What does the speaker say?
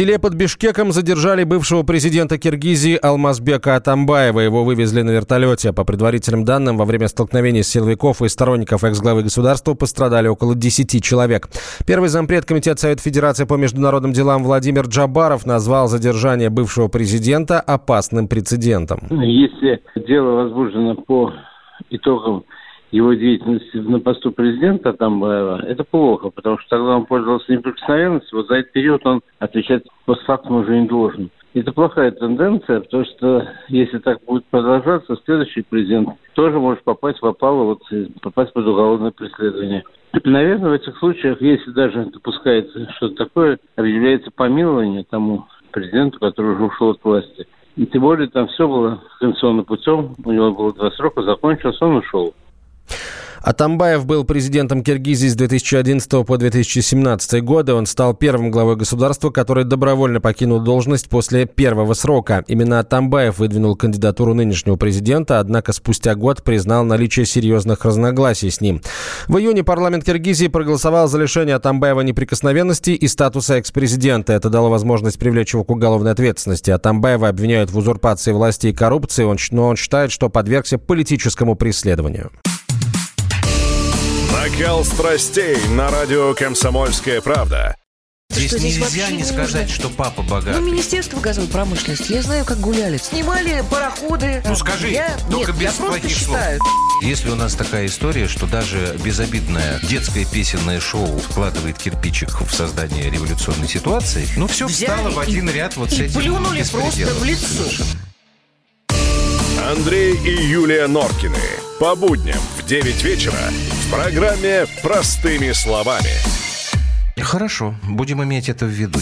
селе под Бишкеком задержали бывшего президента Киргизии Алмазбека Атамбаева. Его вывезли на вертолете. По предварительным данным, во время столкновений с силовиков и сторонников экс-главы государства пострадали около 10 человек. Первый зампред Комитета Совета Федерации по международным делам Владимир Джабаров назвал задержание бывшего президента опасным прецедентом. Если дело возбуждено по итогам его деятельности на посту президента Атамбаева, это плохо, потому что тогда он пользовался неприкосновенностью, вот за этот период он отвечать постфактум уже не должен. Это плохая тенденция, потому что если так будет продолжаться, следующий президент тоже может попасть в опалу, вот, попасть под уголовное преследование. Наверное, в этих случаях, если даже допускается что-то такое, объявляется помилование тому президенту, который уже ушел от власти. И тем более там все было конституционным путем, у него было два срока, закончился, он ушел. Атамбаев был президентом Киргизии с 2011 по 2017 годы. Он стал первым главой государства, который добровольно покинул должность после первого срока. Именно Атамбаев выдвинул кандидатуру нынешнего президента, однако спустя год признал наличие серьезных разногласий с ним. В июне парламент Киргизии проголосовал за лишение Атамбаева неприкосновенности и статуса экс-президента. Это дало возможность привлечь его к уголовной ответственности. Атамбаева обвиняют в узурпации власти и коррупции, но он считает, что подвергся политическому преследованию. Накал страстей на радио «Комсомольская правда». Здесь, что, здесь нельзя не сказать, что папа богат. Ну, Министерство газовой промышленности, я знаю, как гуляли. Снимали пароходы. Ну, скажи, я... только Нет, без я плохих слов. Считаю. Если у нас такая история, что даже безобидное детское песенное шоу вкладывает кирпичик в создание революционной ситуации, ну, все Взяли встало в один и, ряд вот и с этим плюнули просто в лицо. Совершенно. Андрей и Юлия Норкины. По будням в 9 вечера в программе «Простыми словами». Хорошо, будем иметь это в виду.